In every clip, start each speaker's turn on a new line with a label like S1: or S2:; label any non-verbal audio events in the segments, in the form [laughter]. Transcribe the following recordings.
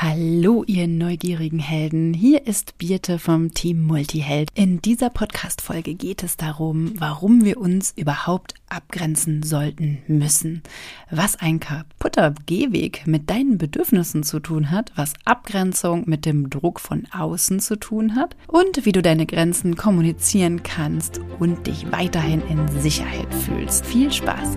S1: Hallo, ihr neugierigen Helden. Hier ist Birte vom Team Multiheld. In dieser Podcast-Folge geht es darum, warum wir uns überhaupt abgrenzen sollten müssen. Was ein kaputter Gehweg mit deinen Bedürfnissen zu tun hat, was Abgrenzung mit dem Druck von außen zu tun hat und wie du deine Grenzen kommunizieren kannst und dich weiterhin in Sicherheit fühlst. Viel Spaß!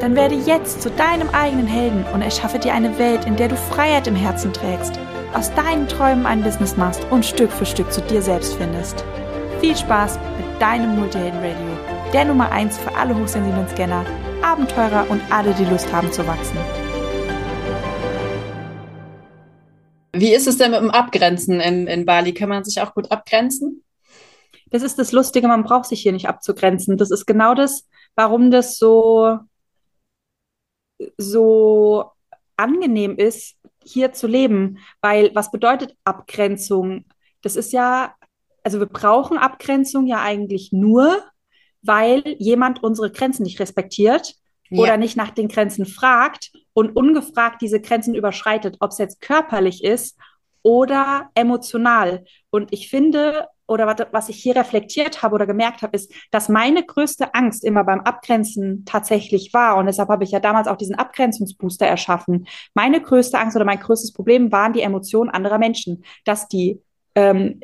S2: Dann werde jetzt zu deinem eigenen Helden und erschaffe dir eine Welt, in der du Freiheit im Herzen trägst, aus deinen Träumen ein Business machst und Stück für Stück zu dir selbst findest. Viel Spaß mit deinem Multihelden Radio, der Nummer 1 für alle hochsensiblen Scanner, Abenteurer und alle, die Lust haben zu wachsen.
S3: Wie ist es denn mit dem Abgrenzen in, in Bali? Kann man sich auch gut abgrenzen?
S2: Das ist das Lustige, man braucht sich hier nicht abzugrenzen. Das ist genau das, warum das so so angenehm ist, hier zu leben. Weil was bedeutet Abgrenzung? Das ist ja, also wir brauchen Abgrenzung ja eigentlich nur, weil jemand unsere Grenzen nicht respektiert ja. oder nicht nach den Grenzen fragt und ungefragt diese Grenzen überschreitet, ob es jetzt körperlich ist oder emotional. Und ich finde, oder was ich hier reflektiert habe oder gemerkt habe, ist, dass meine größte Angst immer beim Abgrenzen tatsächlich war. Und deshalb habe ich ja damals auch diesen Abgrenzungsbooster erschaffen. Meine größte Angst oder mein größtes Problem waren die Emotionen anderer Menschen, dass die ähm,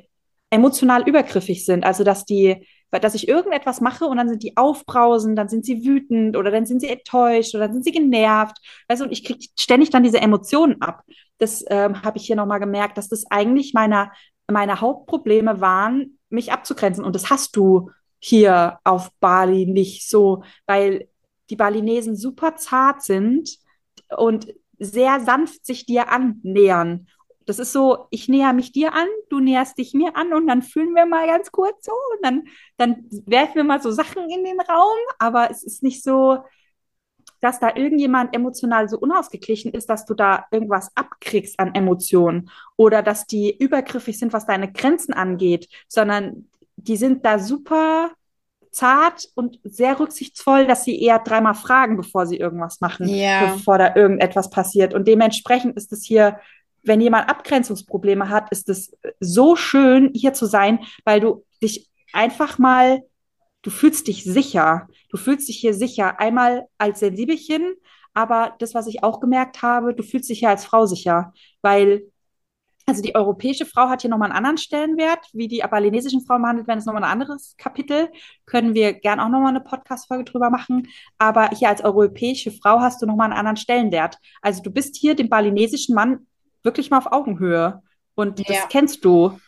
S2: emotional übergriffig sind, also dass die dass ich irgendetwas mache und dann sind die aufbrausend, dann sind sie wütend oder dann sind sie enttäuscht oder dann sind sie genervt. Also und ich kriege ständig dann diese Emotionen ab. Das ähm, habe ich hier nochmal gemerkt, dass das eigentlich meiner meine Hauptprobleme waren, mich abzugrenzen. Und das hast du hier auf Bali nicht so, weil die Balinesen super zart sind und sehr sanft sich dir annähern. Das ist so, ich näher mich dir an, du näherst dich mir an und dann fühlen wir mal ganz kurz so und dann, dann werfen wir mal so Sachen in den Raum, aber es ist nicht so, dass da irgendjemand emotional so unausgeglichen ist, dass du da irgendwas abkriegst an Emotionen oder dass die übergriffig sind, was deine Grenzen angeht, sondern die sind da super zart und sehr rücksichtsvoll, dass sie eher dreimal fragen, bevor sie irgendwas machen, ja. bevor da irgendetwas passiert. Und dementsprechend ist es hier, wenn jemand Abgrenzungsprobleme hat, ist es so schön, hier zu sein, weil du dich einfach mal du fühlst dich sicher. Du fühlst dich hier sicher. Einmal als Sensibelchen, aber das, was ich auch gemerkt habe, du fühlst dich hier als Frau sicher, weil also die europäische Frau hat hier nochmal einen anderen Stellenwert, wie die balinesischen Frauen behandelt werden, ist nochmal ein anderes Kapitel. Können wir gern auch nochmal eine Podcast-Folge drüber machen. Aber hier als europäische Frau hast du nochmal einen anderen Stellenwert. Also du bist hier dem balinesischen Mann wirklich mal auf Augenhöhe. Und ja. das kennst du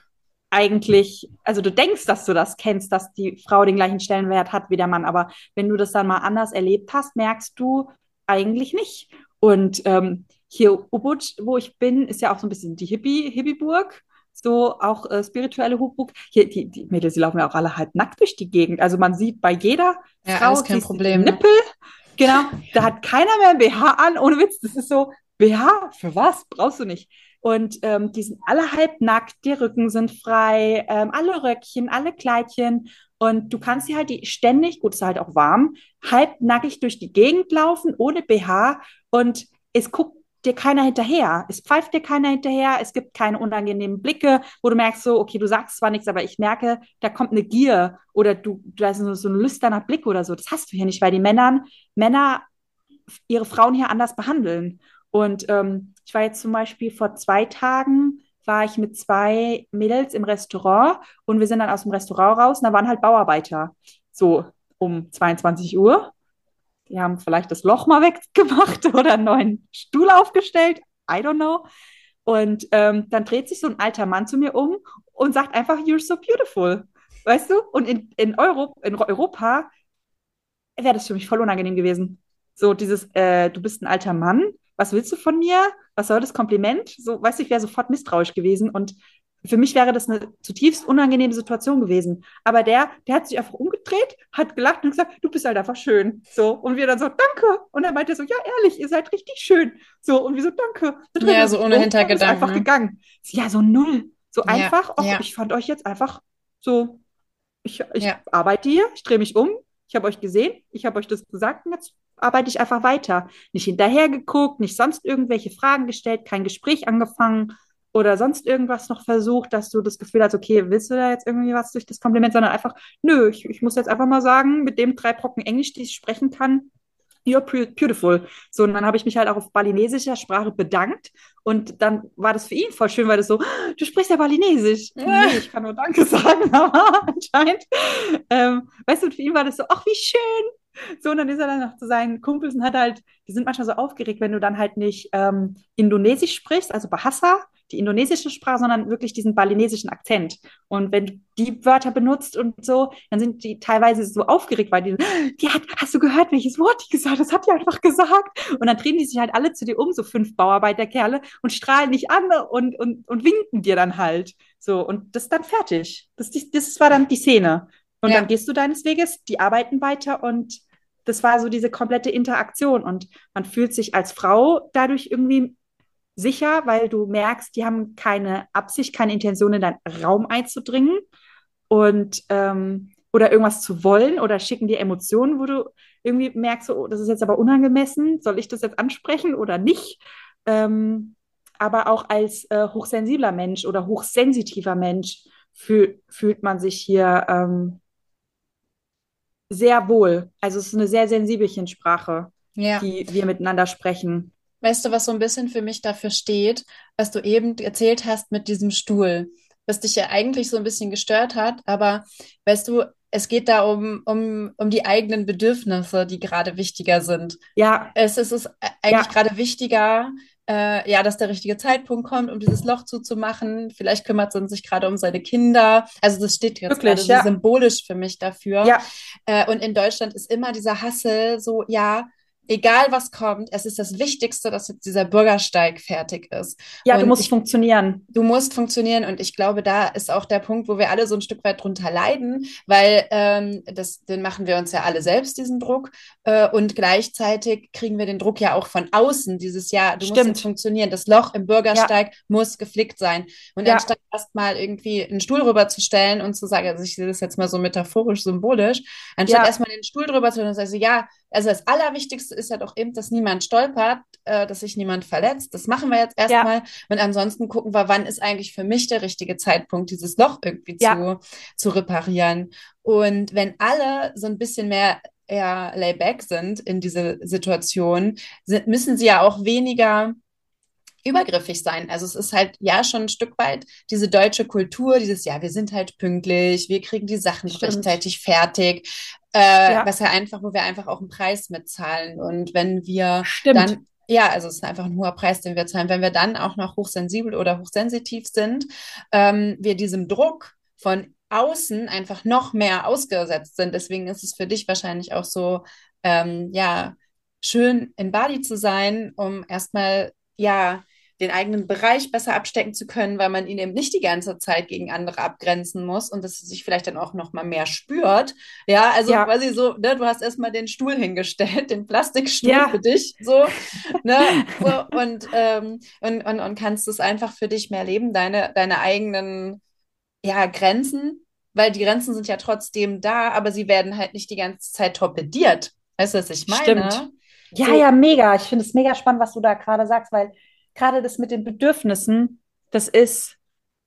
S2: eigentlich, also du denkst, dass du das kennst, dass die Frau den gleichen Stellenwert hat wie der Mann, aber wenn du das dann mal anders erlebt hast, merkst du eigentlich nicht. Und ähm, hier Ubud, wo ich bin, ist ja auch so ein bisschen die Hippie, Hippieburg, so auch äh, spirituelle Hubburg. Hier, die, die Mädels, die laufen ja auch alle halb nackt durch die Gegend. Also man sieht bei jeder
S3: ja, Frau kein Problem.
S2: Nippel. Genau, da hat keiner mehr ein BH an, ohne Witz. Das ist so, BH, für was? Brauchst du nicht. Und ähm, die sind alle halb nackt, die Rücken sind frei, ähm, alle Röckchen, alle Kleidchen. Und du kannst sie halt die ständig, gut, es ist halt auch warm, halb nackig durch die Gegend laufen, ohne BH. Und es guckt dir keiner hinterher. Es pfeift dir keiner hinterher. Es gibt keine unangenehmen Blicke, wo du merkst so, okay, du sagst zwar nichts, aber ich merke, da kommt eine Gier oder du, da ist so, so ein lüsterner Blick oder so. Das hast du hier nicht, weil die Männern, Männer ihre Frauen hier anders behandeln. Und ähm, ich war jetzt zum Beispiel vor zwei Tagen, war ich mit zwei Mädels im Restaurant und wir sind dann aus dem Restaurant raus und da waren halt Bauarbeiter. So um 22 Uhr. Die haben vielleicht das Loch mal weggemacht [laughs] oder einen neuen Stuhl aufgestellt. I don't know. Und ähm, dann dreht sich so ein alter Mann zu mir um und sagt einfach, you're so beautiful. Weißt du? Und in, in, Euro, in Europa wäre das für mich voll unangenehm gewesen. So dieses, äh, du bist ein alter Mann was willst du von mir? Was soll das Kompliment? So, weißt du, ich wäre sofort misstrauisch gewesen und für mich wäre das eine zutiefst unangenehme Situation gewesen. Aber der, der hat sich einfach umgedreht, hat gelacht und gesagt, du bist halt einfach schön. So. Und wir dann so, danke. Und er meinte so, ja, ehrlich, ihr seid richtig schön. So. Und wir so, danke.
S3: Ja, so ohne Hintergedanken. Ist
S2: einfach ne? gegangen. Ja, so null. So einfach, ja, ja. ich fand euch jetzt einfach so, ich, ich ja. arbeite hier, ich drehe mich um, ich habe euch gesehen, ich habe euch das gesagt und jetzt arbeite ich einfach weiter. Nicht hinterher geguckt, nicht sonst irgendwelche Fragen gestellt, kein Gespräch angefangen oder sonst irgendwas noch versucht, dass du das Gefühl hast, okay, willst du da jetzt irgendwie was durch das Kompliment, sondern einfach, nö, ich, ich muss jetzt einfach mal sagen, mit dem drei Brocken Englisch, die ich sprechen kann, you're beautiful. So, und dann habe ich mich halt auch auf balinesischer Sprache bedankt. Und dann war das für ihn voll schön, weil das so, du sprichst ja Balinesisch. nee, ich kann nur Danke [laughs] sagen, aber anscheinend. Ähm, weißt du, für ihn war das so, ach, wie schön. So, und dann ist er dann noch zu seinen Kumpels und hat halt, die sind manchmal so aufgeregt, wenn du dann halt nicht ähm, Indonesisch sprichst, also Bahasa, die indonesische Sprache, sondern wirklich diesen balinesischen Akzent. Und wenn du die Wörter benutzt und so, dann sind die teilweise so aufgeregt, weil die, die hat, hast du gehört, welches Wort die gesagt hat? Das hat die einfach gesagt. Und dann drehen die sich halt alle zu dir um, so fünf Bauarbeiterkerle, und strahlen dich an und, und, und winken dir dann halt. So, und das ist dann fertig. Das, das war dann die Szene. Und ja. dann gehst du deines Weges, die arbeiten weiter und das war so diese komplette Interaktion. Und man fühlt sich als Frau dadurch irgendwie sicher, weil du merkst, die haben keine Absicht, keine Intention, in deinen Raum einzudringen und ähm, oder irgendwas zu wollen oder schicken dir Emotionen, wo du irgendwie merkst, oh, das ist jetzt aber unangemessen, soll ich das jetzt ansprechen oder nicht? Ähm, aber auch als äh, hochsensibler Mensch oder hochsensitiver Mensch fühl, fühlt man sich hier ähm, sehr wohl. Also es ist eine sehr sensibelchen Sprache, ja. die wir miteinander sprechen.
S3: Weißt du, was so ein bisschen für mich dafür steht, was du eben erzählt hast mit diesem Stuhl, was dich ja eigentlich so ein bisschen gestört hat, aber weißt du, es geht da um, um, um die eigenen Bedürfnisse, die gerade wichtiger sind.
S2: Ja.
S3: Es, es ist eigentlich ja. gerade wichtiger, äh, ja, dass der richtige Zeitpunkt kommt, um dieses Loch zuzumachen. Vielleicht kümmert man sich gerade um seine Kinder. Also das steht jetzt Wirklich, gerade ja. symbolisch für mich dafür.
S2: Ja.
S3: Äh, und in Deutschland ist immer dieser Hassel so, ja, egal was kommt, es ist das Wichtigste, dass jetzt dieser Bürgersteig fertig ist.
S2: Ja, und du musst ich, funktionieren.
S3: Du musst funktionieren und ich glaube, da ist auch der Punkt, wo wir alle so ein Stück weit drunter leiden, weil ähm, das, den machen wir uns ja alle selbst, diesen Druck. Äh, und gleichzeitig kriegen wir den Druck ja auch von außen, dieses Jahr, du Stimmt. musst jetzt funktionieren. Das Loch im Bürgersteig ja. muss geflickt sein. Und ja. anstatt erstmal irgendwie einen Stuhl rüberzustellen und zu sagen, also ich sehe das jetzt mal so metaphorisch, symbolisch, anstatt ja. erstmal den Stuhl drüber zu stellen und zu sagen, ja, also das Allerwichtigste ist ja doch eben, dass niemand stolpert, äh, dass sich niemand verletzt. Das machen wir jetzt erstmal. Ja. Und ansonsten gucken wir, wann ist eigentlich für mich der richtige Zeitpunkt, dieses Loch irgendwie ja. zu, zu reparieren. Und wenn alle so ein bisschen mehr eher layback sind in diese Situation, sind, müssen sie ja auch weniger übergriffig sein. Also es ist halt ja schon ein Stück weit diese deutsche Kultur, dieses ja, wir sind halt pünktlich, wir kriegen die Sachen Stimmt. rechtzeitig fertig, äh, ja. was ja einfach, wo wir einfach auch einen Preis mitzahlen. Und wenn wir Stimmt. dann ja, also es ist einfach ein hoher Preis, den wir zahlen. Wenn wir dann auch noch hochsensibel oder hochsensitiv sind, ähm, wir diesem Druck von außen einfach noch mehr ausgesetzt sind. Deswegen ist es für dich wahrscheinlich auch so, ähm, ja, schön in Bali zu sein, um erstmal, ja, den eigenen Bereich besser abstecken zu können, weil man ihn eben nicht die ganze Zeit gegen andere abgrenzen muss und dass es sich vielleicht dann auch noch mal mehr spürt. Ja, also ja. quasi so, ne, du hast erstmal den Stuhl hingestellt, den Plastikstuhl ja. für dich, so, ne, so, [laughs] und, ähm, und, und, und kannst es einfach für dich mehr leben, deine, deine eigenen, ja, Grenzen, weil die Grenzen sind ja trotzdem da, aber sie werden halt nicht die ganze Zeit torpediert. Weißt du, was ich meine?
S2: Stimmt. Ja, so. ja, mega. Ich finde es mega spannend, was du da gerade sagst, weil gerade das mit den Bedürfnissen, das ist,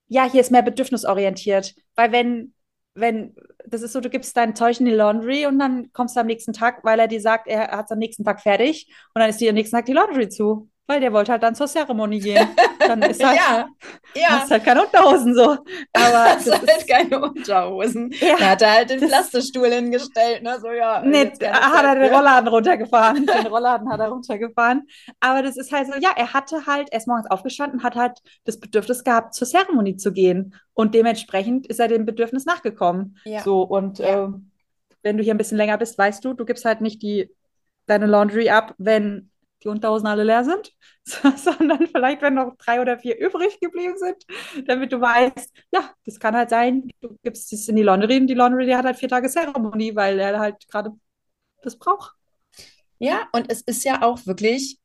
S2: ja, hier ist mehr bedürfnisorientiert. Weil wenn, wenn, das ist so, du gibst dein Zeug in die Laundry und dann kommst du am nächsten Tag, weil er dir sagt, er hat es am nächsten Tag fertig und dann ist dir am nächsten Tag die Laundry zu weil der wollte halt dann zur Zeremonie gehen. Dann ist [laughs] halt, ja, [laughs] ja. hast halt keine Unterhosen so.
S3: Aber [laughs] hast halt ist, keine Unterhosen. Ja, da hat er halt den Plastikstuhl hingestellt, ne? So, ja.
S2: Nee, hat er den Rollladen runtergefahren. den Rollladen hat er runtergefahren. Aber das ist halt so, ja, er hatte halt, er ist morgens aufgestanden, hat halt das Bedürfnis gehabt, zur Zeremonie zu gehen. Und dementsprechend ist er dem Bedürfnis nachgekommen. Ja. So, und ja. äh, wenn du hier ein bisschen länger bist, weißt du, du gibst halt nicht die deine Laundry ab, wenn die Unterhosen alle leer sind, [laughs] sondern vielleicht, wenn noch drei oder vier übrig geblieben sind, damit du weißt, ja, das kann halt sein, du gibst es in die Laundry und die Laundry, die hat halt vier Tage Zeremonie, weil er halt gerade das braucht.
S3: Ja, und es ist ja auch wirklich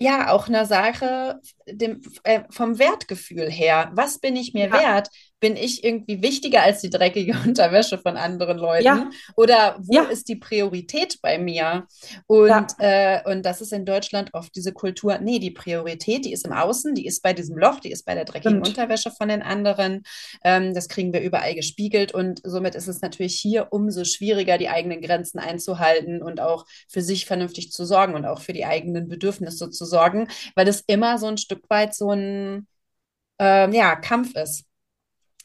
S3: ja, auch eine Sache dem, äh, vom Wertgefühl her. Was bin ich mir ja. wert? Bin ich irgendwie wichtiger als die dreckige [laughs] Unterwäsche von anderen Leuten? Ja. Oder wo ja. ist die Priorität bei mir? Und, äh, und das ist in Deutschland oft diese Kultur, nee, die Priorität, die ist im Außen, die ist bei diesem Loch, die ist bei der dreckigen Stimmt. Unterwäsche von den anderen. Ähm, das kriegen wir überall gespiegelt und somit ist es natürlich hier umso schwieriger, die eigenen Grenzen einzuhalten und auch für sich vernünftig zu sorgen und auch für die eigenen Bedürfnisse zu sorgen, weil es immer so ein Stück weit so ein ähm, ja, Kampf ist.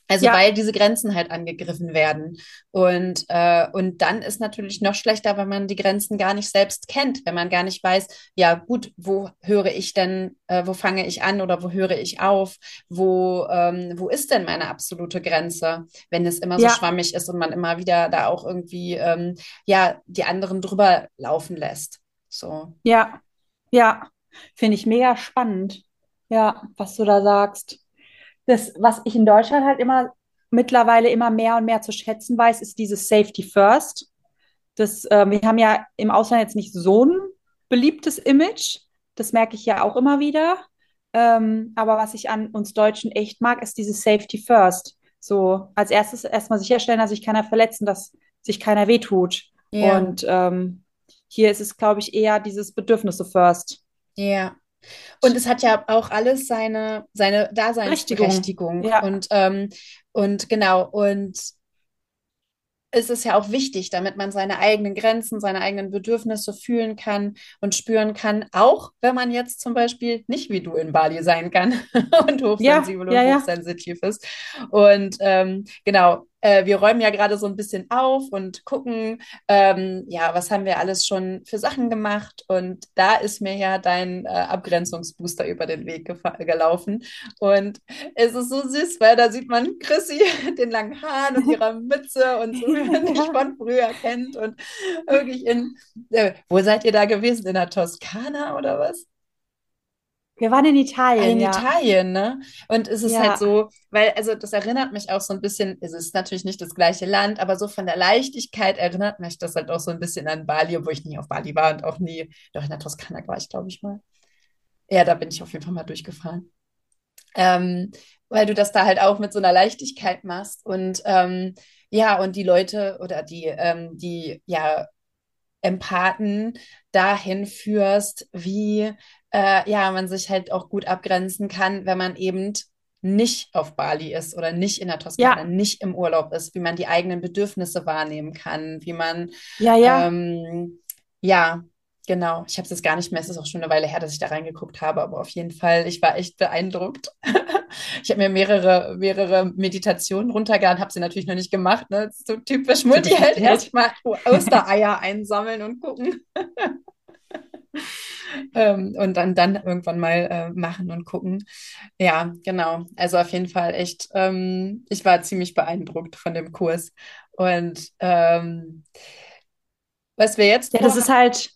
S3: Also ja. weil diese Grenzen halt angegriffen werden. Und, äh, und dann ist natürlich noch schlechter, wenn man die Grenzen gar nicht selbst kennt, wenn man gar nicht weiß, ja gut, wo höre ich denn, äh, wo fange ich an oder wo höre ich auf, wo, ähm, wo ist denn meine absolute Grenze, wenn es immer so ja. schwammig ist und man immer wieder da auch irgendwie ähm, ja die anderen drüber laufen lässt. So.
S2: Ja, ja, finde ich mega spannend. Ja, was du da sagst das, was ich in Deutschland halt immer mittlerweile immer mehr und mehr zu schätzen weiß, ist dieses Safety First. Das, äh, wir haben ja im Ausland jetzt nicht so ein beliebtes Image. Das merke ich ja auch immer wieder. Ähm, aber was ich an uns Deutschen echt mag, ist dieses Safety First. So als erstes erstmal sicherstellen, dass sich keiner verletzen, dass sich keiner wehtut. Ja. Und ähm, hier ist es, glaube ich, eher dieses Bedürfnisse First.
S3: Ja. Und es hat ja auch alles seine, seine Daseinsberechtigung. Ja. Und, ähm, und genau, und es ist ja auch wichtig, damit man seine eigenen Grenzen, seine eigenen Bedürfnisse fühlen kann und spüren kann, auch wenn man jetzt zum Beispiel nicht wie du in Bali sein kann [laughs] und hochsensibel ja, ja, und hochsensitiv ja. ist. Und ähm, genau, äh, wir räumen ja gerade so ein bisschen auf und gucken, ähm, ja, was haben wir alles schon für Sachen gemacht. Und da ist mir ja dein äh, Abgrenzungsbooster über den Weg gelaufen. Und es ist so süß, weil da sieht man Chrissy, [laughs] den langen Haaren und ihrer Mütze und so, [laughs] wie man dich von früher kennt. Und wirklich in, äh, wo seid ihr da gewesen? In der Toskana oder was?
S2: Wir waren in Italien.
S3: In ja. Italien, ne? Und es ist ja. halt so, weil, also das erinnert mich auch so ein bisschen, es ist natürlich nicht das gleiche Land, aber so von der Leichtigkeit erinnert mich das halt auch so ein bisschen an Bali, obwohl ich nie auf Bali war und auch nie, doch in der Toskana war ich, glaube ich, mal. Ja, da bin ich auf jeden Fall mal durchgefahren. Ähm, weil du das da halt auch mit so einer Leichtigkeit machst und ähm, ja, und die Leute oder die, ähm, die, ja, Empathen dahin führst, wie äh, ja, man sich halt auch gut abgrenzen kann, wenn man eben nicht auf Bali ist oder nicht in der Toskana, ja. nicht im Urlaub ist, wie man die eigenen Bedürfnisse wahrnehmen kann, wie man
S2: ja, ja.
S3: Ähm, ja, genau. Ich habe es jetzt gar nicht mehr, es ist auch schon eine Weile her, dass ich da reingeguckt habe, aber auf jeden Fall, ich war echt beeindruckt. [laughs] ich habe mir mehrere, mehrere Meditationen runtergeladen, habe sie natürlich noch nicht gemacht, ne? so typisch Multiheld, erstmal Ostereier einsammeln und gucken. [laughs] [laughs] ähm, und dann, dann irgendwann mal äh, machen und gucken. Ja, genau. Also auf jeden Fall echt, ähm, ich war ziemlich beeindruckt von dem Kurs. Und ähm, was wir jetzt.
S2: Ja, das ist halt,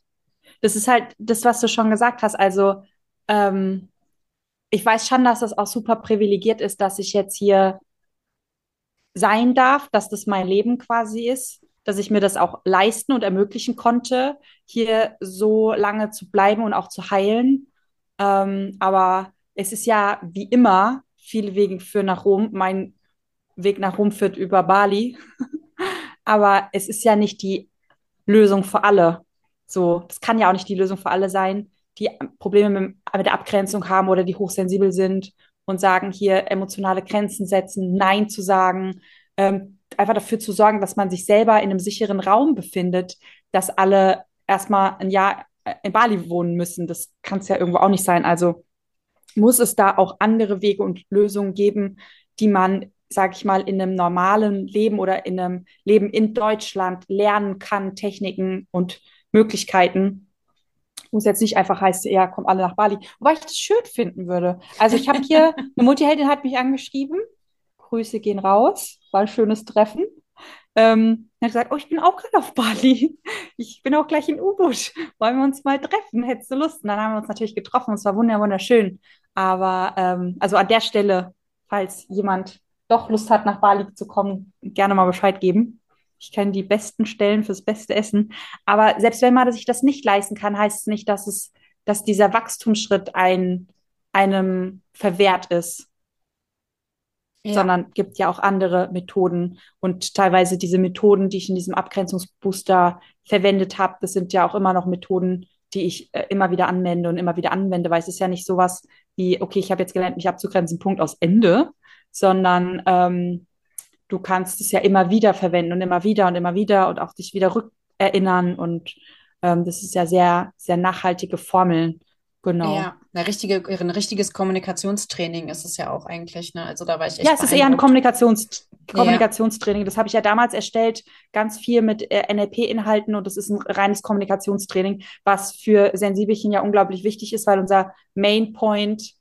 S2: das ist halt das, was du schon gesagt hast. Also, ähm, ich weiß schon, dass das auch super privilegiert ist, dass ich jetzt hier sein darf, dass das mein Leben quasi ist dass ich mir das auch leisten und ermöglichen konnte, hier so lange zu bleiben und auch zu heilen. Ähm, aber es ist ja wie immer, viele Wege führen nach Rom. Mein Weg nach Rom führt über Bali. [laughs] aber es ist ja nicht die Lösung für alle. So, das kann ja auch nicht die Lösung für alle sein, die Probleme mit, mit der Abgrenzung haben oder die hochsensibel sind und sagen, hier emotionale Grenzen setzen, Nein zu sagen, ähm, einfach dafür zu sorgen, dass man sich selber in einem sicheren Raum befindet, dass alle erstmal ein Jahr in Bali wohnen müssen. Das kann es ja irgendwo auch nicht sein. Also muss es da auch andere Wege und Lösungen geben, die man, sage ich mal, in einem normalen Leben oder in einem Leben in Deutschland lernen kann, Techniken und Möglichkeiten. Muss jetzt nicht einfach heißen, ja, kommen alle nach Bali. Wobei ich das schön finden würde. Also ich habe hier, [laughs] eine Multiheldin hat mich angeschrieben, Grüße gehen raus, war ein schönes Treffen. ähm, er hat gesagt, oh, ich bin auch gerade auf Bali. Ich bin auch gleich in U-Boot. Wollen wir uns mal treffen? Hättest du Lust? Und dann haben wir uns natürlich getroffen. Es war wunderschön. Aber ähm, also an der Stelle, falls jemand doch Lust hat, nach Bali zu kommen, gerne mal Bescheid geben. Ich kenne die besten Stellen fürs beste Essen. Aber selbst wenn man sich das nicht leisten kann, heißt es nicht, dass es, dass dieser Wachstumsschritt ein, einem verwehrt ist. Sondern gibt ja auch andere Methoden. Und teilweise diese Methoden, die ich in diesem Abgrenzungsbooster verwendet habe, das sind ja auch immer noch Methoden, die ich äh, immer wieder anwende und immer wieder anwende, weil es ist ja nicht sowas wie, okay, ich habe jetzt gelernt, mich abzugrenzen, Punkt aus Ende, sondern ähm, du kannst es ja immer wieder verwenden und immer wieder und immer wieder und auch dich wieder rückerinnern und ähm, das ist ja sehr, sehr nachhaltige Formeln. Genau.
S3: Ja, eine richtige, ein richtiges Kommunikationstraining ist es ja auch eigentlich. Ne? Also da war ich echt
S2: Ja, es ist eher ein Kommunikations Kommunikationstraining. Das habe ich ja damals erstellt, ganz viel mit äh, NLP-Inhalten und das ist ein reines Kommunikationstraining, was für Sensibelchen ja unglaublich wichtig ist, weil unser Main Point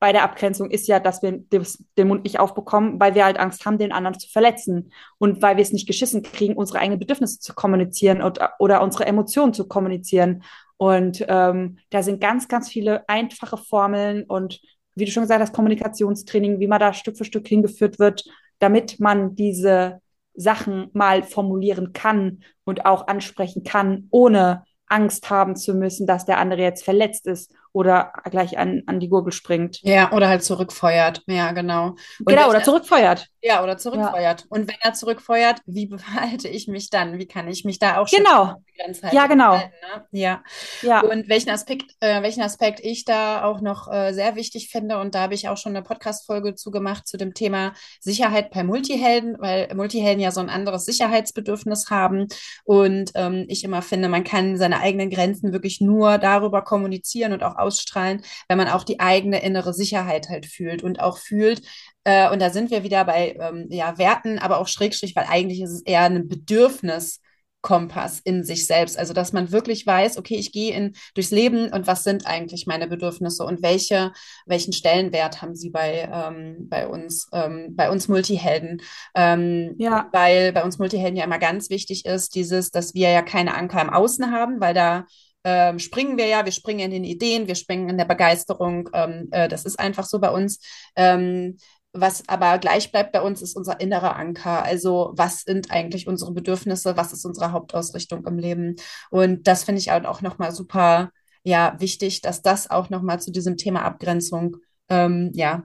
S2: bei der Abgrenzung ist ja, dass wir den Mund nicht aufbekommen, weil wir halt Angst haben, den anderen zu verletzen und weil wir es nicht geschissen kriegen, unsere eigenen Bedürfnisse zu kommunizieren und, oder unsere Emotionen zu kommunizieren. Und ähm, da sind ganz, ganz viele einfache Formeln und wie du schon gesagt hast, Kommunikationstraining, wie man da Stück für Stück hingeführt wird, damit man diese Sachen mal formulieren kann und auch ansprechen kann, ohne Angst haben zu müssen, dass der andere jetzt verletzt ist oder gleich an, an die Gurgel springt.
S3: Ja, oder halt zurückfeuert. Ja, genau.
S2: Und genau, oder zurückfeuert.
S3: Ja, oder zurückfeuert. Ja. Und wenn er zurückfeuert, wie [laughs] behalte ich mich dann? Wie kann ich mich da auch
S2: genau.
S3: Halt
S2: ja, genau.
S3: Halten, ne? ja. ja. Und welchen Aspekt, äh, welchen Aspekt ich da auch noch äh, sehr wichtig finde, und da habe ich auch schon eine Podcast-Folge zu gemacht zu dem Thema Sicherheit bei Multihelden, weil Multihelden ja so ein anderes Sicherheitsbedürfnis haben. Und ähm, ich immer finde, man kann seine eigenen Grenzen wirklich nur darüber kommunizieren und auch ausstrahlen, wenn man auch die eigene innere Sicherheit halt fühlt und auch fühlt, äh, und da sind wir wieder bei ähm, ja, Werten, aber auch Schrägstrich, weil eigentlich ist es eher ein Bedürfnis. Kompass in sich selbst. Also, dass man wirklich weiß, okay, ich gehe in, durchs Leben und was sind eigentlich meine Bedürfnisse und welche, welchen Stellenwert haben sie bei, ähm, bei uns, ähm, bei uns Multihelden? Ähm, ja. Weil bei uns Multihelden ja immer ganz wichtig ist, dieses, dass wir ja keine Anker im Außen haben, weil da ähm, springen wir ja, wir springen in den Ideen, wir springen in der Begeisterung. Ähm, äh, das ist einfach so bei uns. Ähm, was aber gleich bleibt bei uns, ist unser innerer Anker. Also was sind eigentlich unsere Bedürfnisse? Was ist unsere Hauptausrichtung im Leben? Und das finde ich halt auch nochmal super, ja, wichtig, dass das auch nochmal zu diesem Thema Abgrenzung, ähm, ja,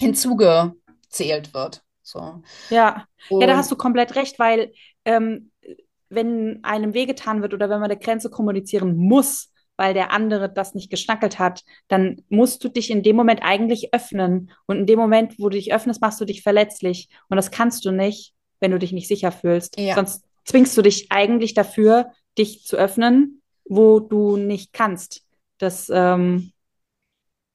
S3: hinzugezählt wird. So.
S2: Ja. ja, da hast du komplett recht, weil ähm, wenn einem wehgetan wird oder wenn man eine Grenze kommunizieren muss, weil der andere das nicht geschnackelt hat, dann musst du dich in dem Moment eigentlich öffnen. Und in dem Moment, wo du dich öffnest, machst du dich verletzlich. Und das kannst du nicht, wenn du dich nicht sicher fühlst. Ja. Sonst zwingst du dich eigentlich dafür, dich zu öffnen, wo du nicht kannst. Das ähm,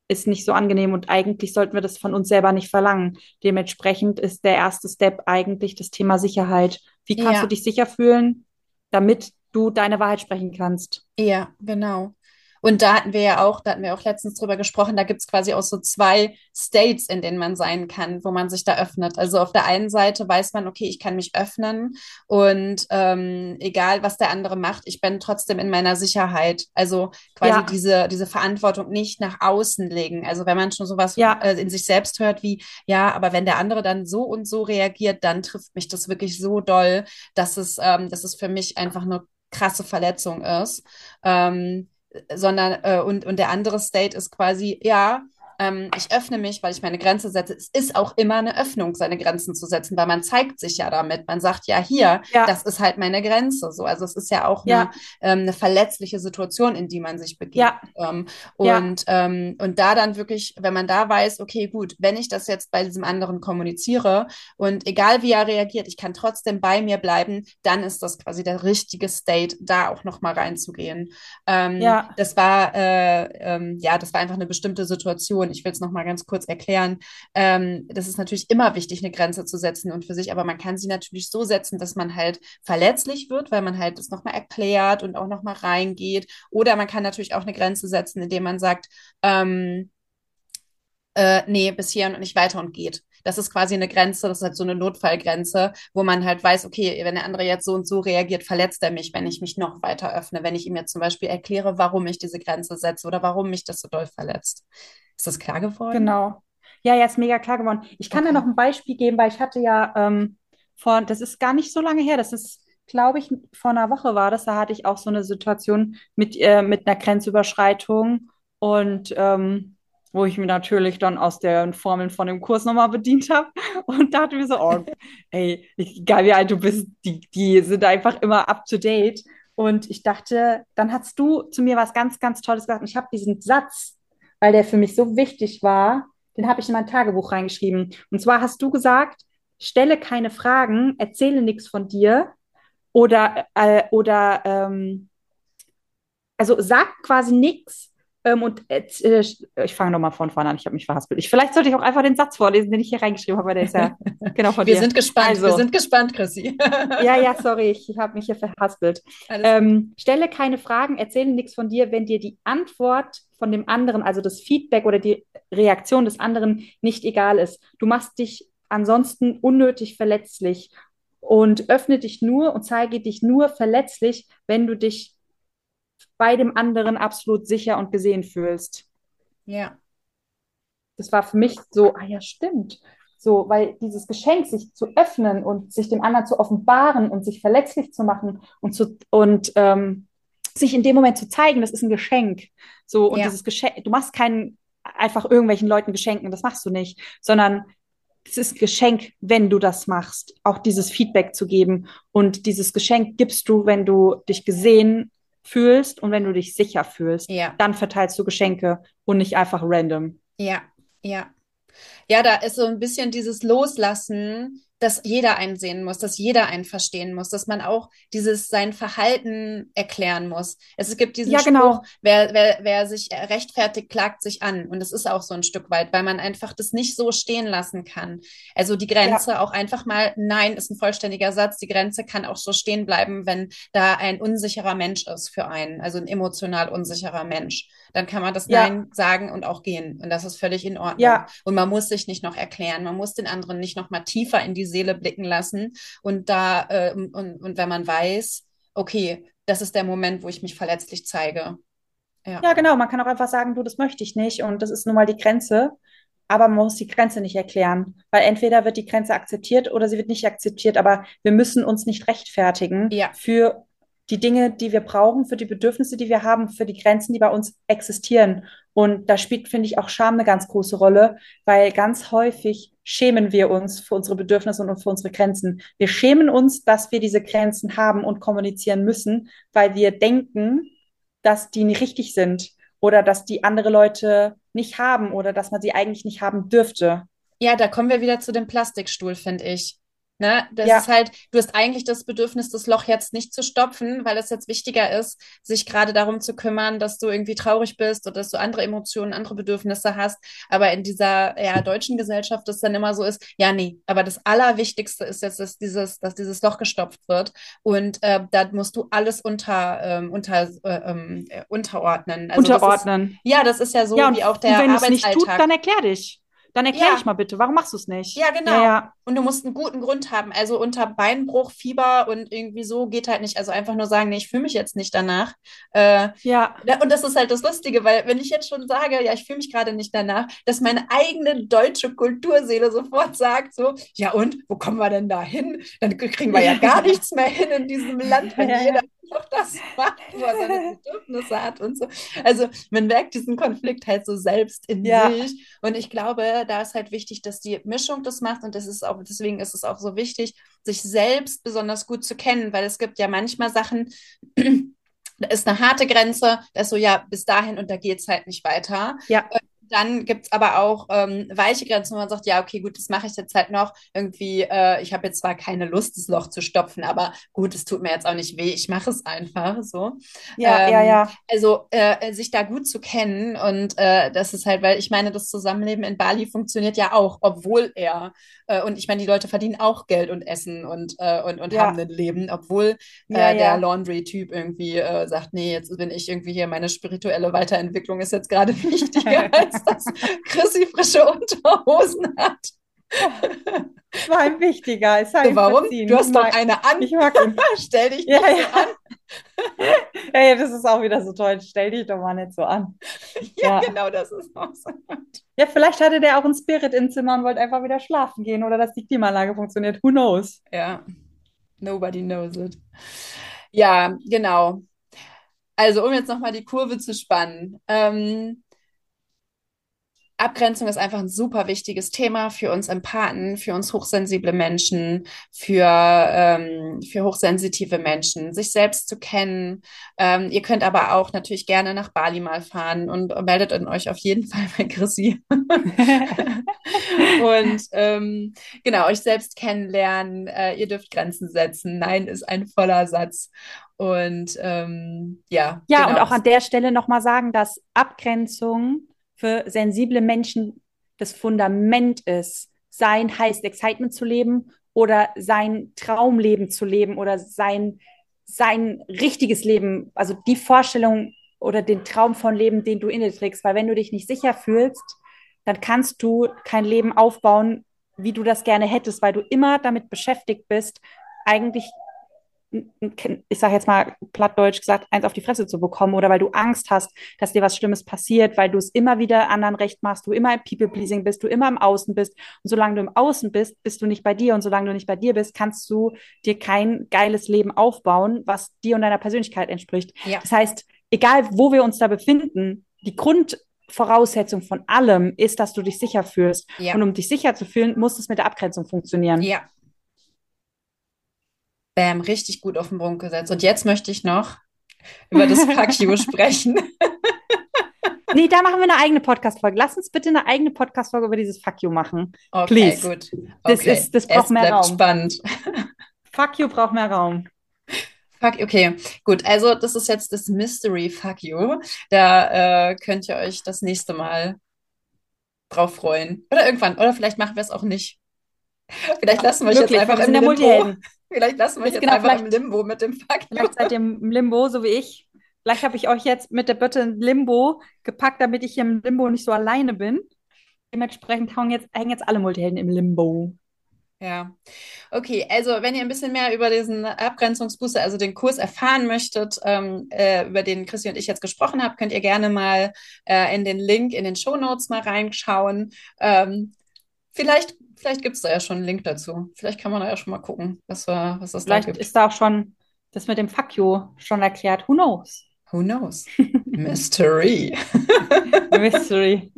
S2: ist nicht so angenehm und eigentlich sollten wir das von uns selber nicht verlangen. Dementsprechend ist der erste Step eigentlich das Thema Sicherheit. Wie kannst ja. du dich sicher fühlen, damit du deine Wahrheit sprechen kannst.
S3: Ja, genau. Und da hatten wir ja auch, da hatten wir auch letztens drüber gesprochen, da gibt es quasi auch so zwei States, in denen man sein kann, wo man sich da öffnet. Also auf der einen Seite weiß man, okay, ich kann mich öffnen und ähm, egal, was der andere macht, ich bin trotzdem in meiner Sicherheit. Also quasi ja. diese, diese Verantwortung nicht nach außen legen. Also wenn man schon sowas ja. äh, in sich selbst hört wie, ja, aber wenn der andere dann so und so reagiert, dann trifft mich das wirklich so doll, dass es, ähm, dass es für mich einfach eine krasse Verletzung ist. Ähm, sondern äh, und, und der andere State ist quasi, ja, ähm, ich öffne mich, weil ich meine Grenze setze. Es ist auch immer eine Öffnung, seine Grenzen zu setzen, weil man zeigt sich ja damit. Man sagt ja hier, ja. das ist halt meine Grenze. So, also es ist ja auch ja. Eine, ähm, eine verletzliche Situation, in die man sich begibt. Ja. Ähm, und, ähm, und da dann wirklich, wenn man da weiß, okay, gut, wenn ich das jetzt bei diesem anderen kommuniziere und egal wie er reagiert, ich kann trotzdem bei mir bleiben, dann ist das quasi der richtige State, da auch nochmal reinzugehen. Ähm, ja. Das war, äh, ähm, ja, das war einfach eine bestimmte Situation und ich will es nochmal ganz kurz erklären, ähm, das ist natürlich immer wichtig, eine Grenze zu setzen und für sich, aber man kann sie natürlich so setzen, dass man halt verletzlich wird, weil man halt das nochmal erklärt und auch nochmal reingeht. Oder man kann natürlich auch eine Grenze setzen, indem man sagt, ähm, äh, nee, bis hier und nicht weiter und geht. Das ist quasi eine Grenze, das ist halt so eine Notfallgrenze, wo man halt weiß, okay, wenn der andere jetzt so und so reagiert, verletzt er mich, wenn ich mich noch weiter öffne, wenn ich ihm jetzt zum Beispiel erkläre, warum ich diese Grenze setze oder warum mich das so doll verletzt. Ist das klar geworden?
S2: Genau. Ja, ja, ist mega klar geworden. Ich kann okay. da noch ein Beispiel geben, weil ich hatte ja ähm, vor, das ist gar nicht so lange her, das ist, glaube ich, vor einer Woche war das, da hatte ich auch so eine Situation mit, äh, mit einer Grenzüberschreitung und ähm, wo ich mir natürlich dann aus den Formeln von dem Kurs nochmal bedient habe [laughs] und dachte mir so, oh, ey, egal wie alt du bist, die, die sind einfach immer up to date. Und ich dachte, dann hast du zu mir was ganz, ganz Tolles gesagt. Und ich habe diesen Satz, weil der für mich so wichtig war, den habe ich in mein Tagebuch reingeschrieben. Und zwar hast du gesagt, stelle keine Fragen, erzähle nichts von dir oder, äh, oder ähm, also sag quasi nichts, ähm, und äh, ich fange nochmal von vorne an, ich habe mich verhaspelt. Ich, vielleicht sollte ich auch einfach den Satz vorlesen, den ich hier reingeschrieben habe, weil der ist ja [laughs] genau von
S3: wir
S2: dir.
S3: Wir sind gespannt, also, wir sind gespannt, Chrissy. [laughs]
S2: ja, ja, sorry, ich habe mich hier verhaspelt. Ähm, stelle keine Fragen, erzähle nichts von dir, wenn dir die Antwort von dem anderen, also das Feedback oder die Reaktion des anderen nicht egal ist. Du machst dich ansonsten unnötig verletzlich und öffne dich nur und zeige dich nur verletzlich, wenn du dich bei dem anderen absolut sicher und gesehen fühlst.
S3: Ja.
S2: Das war für mich so, ah ja, stimmt. So, weil dieses Geschenk, sich zu öffnen und sich dem anderen zu offenbaren und sich verletzlich zu machen und zu und ähm, sich in dem Moment zu zeigen, das ist ein Geschenk. So, und ja. dieses Geschenk, du machst keinen einfach irgendwelchen Leuten Geschenken, das machst du nicht, sondern es ist ein Geschenk, wenn du das machst, auch dieses Feedback zu geben. Und dieses Geschenk gibst du, wenn du dich gesehen fühlst und wenn du dich sicher fühlst, ja. dann verteilst du Geschenke und nicht einfach random.
S3: Ja, ja. Ja, da ist so ein bisschen dieses Loslassen dass jeder einen sehen muss, dass jeder einen verstehen muss, dass man auch dieses sein Verhalten erklären muss. Es gibt diesen ja, genau. Spruch, wer, wer, wer sich rechtfertigt, klagt sich an. Und das ist auch so ein Stück weit, weil man einfach das nicht so stehen lassen kann. Also die Grenze ja. auch einfach mal, nein, ist ein vollständiger Satz. Die Grenze kann auch so stehen bleiben, wenn da ein unsicherer Mensch ist für einen, also ein emotional unsicherer Mensch. Dann kann man das ja. Nein sagen und auch gehen. Und das ist völlig in Ordnung. Und man muss sich nicht noch erklären. Man muss den anderen nicht noch mal tiefer in diese Seele blicken lassen und da äh, und, und wenn man weiß, okay, das ist der Moment, wo ich mich verletzlich zeige.
S2: Ja. ja, genau. Man kann auch einfach sagen, du, das möchte ich nicht und das ist nun mal die Grenze. Aber man muss die Grenze nicht erklären, weil entweder wird die Grenze akzeptiert oder sie wird nicht akzeptiert. Aber wir müssen uns nicht rechtfertigen ja. für die Dinge, die wir brauchen, für die Bedürfnisse, die wir haben, für die Grenzen, die bei uns existieren. Und da spielt, finde ich, auch Scham eine ganz große Rolle, weil ganz häufig schämen wir uns für unsere Bedürfnisse und für unsere Grenzen. Wir schämen uns, dass wir diese Grenzen haben und kommunizieren müssen, weil wir denken, dass die nicht richtig sind oder dass die andere Leute nicht haben oder dass man sie eigentlich nicht haben dürfte.
S3: Ja, da kommen wir wieder zu dem Plastikstuhl, finde ich. Ne? Das ja. ist halt, du hast eigentlich das Bedürfnis, das Loch jetzt nicht zu stopfen, weil es jetzt wichtiger ist, sich gerade darum zu kümmern, dass du irgendwie traurig bist oder dass du andere Emotionen, andere Bedürfnisse hast. Aber in dieser ja, deutschen Gesellschaft das dann immer so ist, ja, nee, aber das Allerwichtigste ist jetzt, dass dieses, dass dieses Loch gestopft wird. Und äh, da musst du alles unter, ähm, unter, äh, ähm, äh, unterordnen.
S2: Also unterordnen.
S3: Das ist, ja, das ist ja so
S2: ja,
S3: wie auch der
S2: wenn Arbeitsalltag. Wenn es nicht tut, dann erklär dich. Dann erklär ja. ich mal bitte, warum machst du es nicht?
S3: Ja, genau. Ja, ja. Und du musst einen guten Grund haben. Also unter Beinbruch, Fieber und irgendwie so geht halt nicht. Also einfach nur sagen, nee, ich fühle mich jetzt nicht danach. Äh, ja. Und das ist halt das Lustige, weil wenn ich jetzt schon sage, ja, ich fühle mich gerade nicht danach, dass meine eigene deutsche Kulturseele sofort sagt so, ja und, wo kommen wir denn da hin? Dann kriegen wir ja [laughs] gar nichts mehr hin in diesem Land, wenn jeder noch das macht, wo er seine Bedürfnisse hat und so. Also man merkt diesen Konflikt halt so selbst in ja. sich. Und ich glaube, da ist halt wichtig, dass die Mischung das macht und das ist auch, deswegen ist es auch so wichtig, sich selbst besonders gut zu kennen, weil es gibt ja manchmal Sachen, [clears throat] da ist eine harte Grenze, da ist so, ja, bis dahin und da geht es halt nicht weiter. Ja. Äh, dann gibt es aber auch ähm, weiche Grenzen, wo man sagt, ja, okay, gut, das mache ich jetzt halt noch. Irgendwie, äh, ich habe jetzt zwar keine Lust, das Loch zu stopfen, aber gut, es tut mir jetzt auch nicht weh, ich mache es einfach so.
S2: Ja, ähm, ja, ja.
S3: Also äh, sich da gut zu kennen und äh, das ist halt, weil ich meine, das Zusammenleben in Bali funktioniert ja auch, obwohl er, äh, und ich meine, die Leute verdienen auch Geld und Essen und, äh, und, und ja. haben ein Leben, obwohl äh, ja, der Laundry-Typ irgendwie sagt, nee, jetzt bin ich irgendwie hier, meine spirituelle Weiterentwicklung ist jetzt gerade [laughs] wichtiger als dass Chrissy frische Unterhosen hat.
S2: Das war ihm wichtiger. Sei
S3: So, warum?
S2: verziehen.
S3: Du hast doch eine an.
S2: Ich mag ihn. [laughs]
S3: Stell dich nicht
S2: Ja,
S3: so
S2: ja.
S3: an. [laughs]
S2: Ey, das ist auch wieder so toll. Stell dich doch mal nicht so an. [laughs]
S3: Ja,
S2: Ja.
S3: genau, das ist auch so.
S2: Ja, vielleicht hatte der auch einen Spirit im Zimmer und wollte einfach wieder schlafen gehen oder dass die Klimaanlage funktioniert. Who knows?
S3: Ja, nobody knows it. Ja, genau. Also, um jetzt nochmal die Kurve zu spannen. Ähm, Abgrenzung ist einfach ein super wichtiges Thema für uns Empathen, für uns hochsensible Menschen, für, ähm, für hochsensitive Menschen, sich selbst zu kennen. Ähm, ihr könnt aber auch natürlich gerne nach Bali mal fahren und meldet euch auf jeden [laughs] Fall bei Chrissy. [laughs] Und ähm, genau, euch selbst kennenlernen. Äh, ihr dürft Grenzen setzen. Nein ist ein voller Satz. Und ähm, ja,
S2: Ja,
S3: genau.
S2: und auch an der Stelle nochmal sagen, dass Abgrenzung für sensible Menschen das Fundament ist. Sein heißt, Excitement zu leben oder sein Traumleben zu leben oder sein, sein richtiges Leben, also die Vorstellung oder den Traum von Leben, den du in dir trägst. Weil wenn du dich nicht sicher fühlst, dann kannst du kein Leben aufbauen, wie du das gerne hättest, weil du immer damit beschäftigt bist, eigentlich ich sage jetzt mal plattdeutsch gesagt, eins auf die Fresse zu bekommen oder weil du Angst hast, dass dir was Schlimmes passiert, weil du es immer wieder anderen recht machst, du immer im People-Pleasing bist, du immer im Außen bist. Und solange du im Außen bist, bist du nicht bei dir. Und solange du nicht bei dir bist, kannst du dir kein geiles Leben aufbauen, was dir und deiner Persönlichkeit entspricht.
S3: Ja.
S2: Das heißt, egal wo wir uns da befinden, die Grundvoraussetzung von allem ist, dass du dich sicher fühlst.
S3: Ja.
S2: Und um dich sicher zu fühlen, muss es mit der Abgrenzung funktionieren.
S3: Ja. Bam, richtig gut auf den Punkt gesetzt. Und jetzt möchte ich noch über das Fuck [laughs] you sprechen.
S2: Nee, da machen wir eine eigene Podcast-Folge. Lass uns bitte eine eigene Podcast-Folge über dieses Fuck you machen.
S3: Okay,
S2: Please.
S3: gut.
S2: Das
S3: Okay.
S2: ist- das braucht
S3: es
S2: mehr Raum.
S3: spannend.
S2: Fuck you braucht mehr Raum.
S3: Fuck, okay, gut. Also das ist jetzt das Mystery Fuck you. Da äh, könnt ihr euch das nächste Mal drauf freuen. Oder irgendwann. Oder vielleicht machen wir es auch nicht. Vielleicht lassen wir euch jetzt einfach
S2: wir sind ja
S3: Limbo.
S2: Multihelden.
S3: Vielleicht lassen wir euch jetzt
S2: Genau,
S3: einfach im Limbo mit dem you.
S2: Vielleicht seid ihr im Limbo, so wie ich. Vielleicht habe ich euch jetzt mit der Bitte in Limbo gepackt, damit ich hier im Limbo nicht so alleine bin. Dementsprechend hängen jetzt, hängen jetzt alle Multihelden im Limbo.
S3: Ja, okay, also wenn ihr ein bisschen mehr über diesen Abgrenzungsbooster, also den Kurs erfahren möchtet, ähm, äh, über den Christi und ich jetzt gesprochen haben, könnt ihr gerne mal äh, in den Link in den Shownotes mal reinschauen. Ähm, vielleicht vielleicht gibt es da ja schon einen Link dazu. Vielleicht kann man da ja schon mal gucken, was, wir, was es da
S2: Vielleicht
S3: gibt.
S2: ist da auch schon das mit dem Fuck you schon erklärt. Who knows?
S3: Who knows? [laughs] Mystery. [laughs]
S2: Mystery.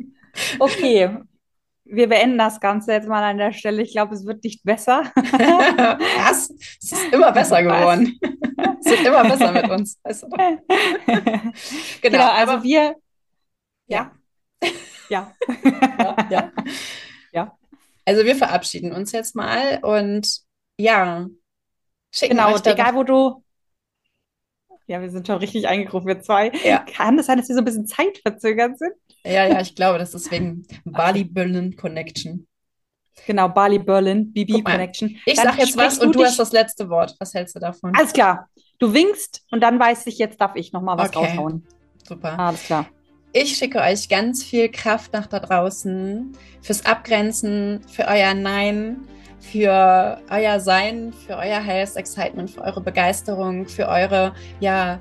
S2: Okay, wir beenden das Ganze jetzt mal an der Stelle. Ich glaube, es wird nicht besser. [laughs]
S3: Was? Es ist immer besser
S2: Was?
S3: geworden. Es wird immer besser mit uns. Weißt du. Genau,
S2: Genau, also
S3: aber
S2: wir,
S3: ja.
S2: ja.
S3: ja, ja. Also wir verabschieden uns jetzt mal und ja, schicken
S2: Genau,
S3: euch
S2: egal wo du. Ja, wir sind schon richtig eingegruft, wir zwei.
S3: Ja.
S2: Kann es sein, dass wir so ein bisschen zeitverzögert sind?
S3: Ja, ja, ich glaube, das ist wegen Bali-Berlin Connection.
S2: Genau, Bali, Berlin, BB Connection.
S3: Ich
S2: Dann
S3: sag jetzt was und du
S2: dich-
S3: hast das letzte Wort. Was hältst du davon?
S2: Alles klar. Du winkst und dann weiß ich, jetzt darf ich noch mal was
S3: Okay.
S2: raushauen.
S3: Super.
S2: Alles klar.
S3: Ich schicke euch ganz viel Kraft nach da draußen fürs Abgrenzen, für euer Nein, für euer Sein, für euer Health Excitement, für eure Begeisterung, für eure, ja,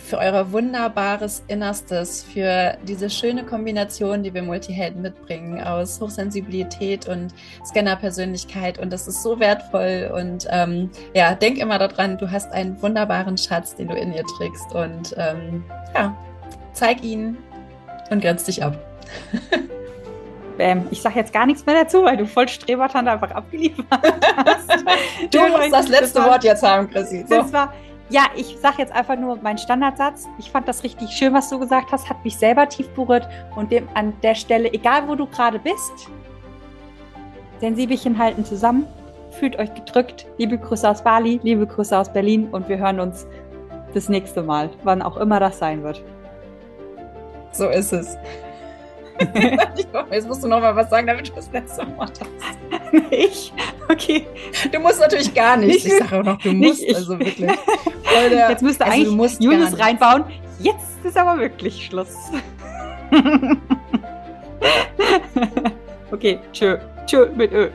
S3: für eure wunderbares Innerstes, für diese schöne Kombination, die wir Multihelden mitbringen aus Hochsensibilität und Scanner-Persönlichkeit. Und das ist so wertvoll. Und ähm, ja, denk immer daran, du hast einen wunderbaren Schatz, den du in dir trägst. Und ähm, ja, zeig ihn und grenzt dich ab.
S2: Ähm, ich sage jetzt gar nichts mehr dazu, weil du voll Strebertante einfach abgeliefert hast. [laughs]
S3: Du musst das letzte Wort jetzt haben, Chrissy. So.
S2: Das war, ja, ich sage jetzt einfach nur meinen Standardsatz. Ich fand das richtig schön, was du gesagt hast, hat mich selber tief berührt und dem an der Stelle, egal wo du gerade bist, Sensibelchen halten zusammen, fühlt euch gedrückt. Liebe Grüße aus Bali, liebe Grüße aus Berlin und wir hören uns das nächste Mal, wann auch immer das sein wird.
S3: So ist es. [laughs] Jetzt musst du noch mal was sagen, damit du das letzte Wort hast.
S2: ich? Okay.
S3: Du musst natürlich gar.
S2: Nicht-
S3: Ich sage auch noch, du
S2: nicht
S3: musst,
S2: ich.
S3: also wirklich. Der-
S2: Jetzt müsste
S3: also du
S2: eigentlich Julius reinbauen. Jetzt ist aber wirklich Schluss. [laughs] okay, tschö. Tschö mit Ö.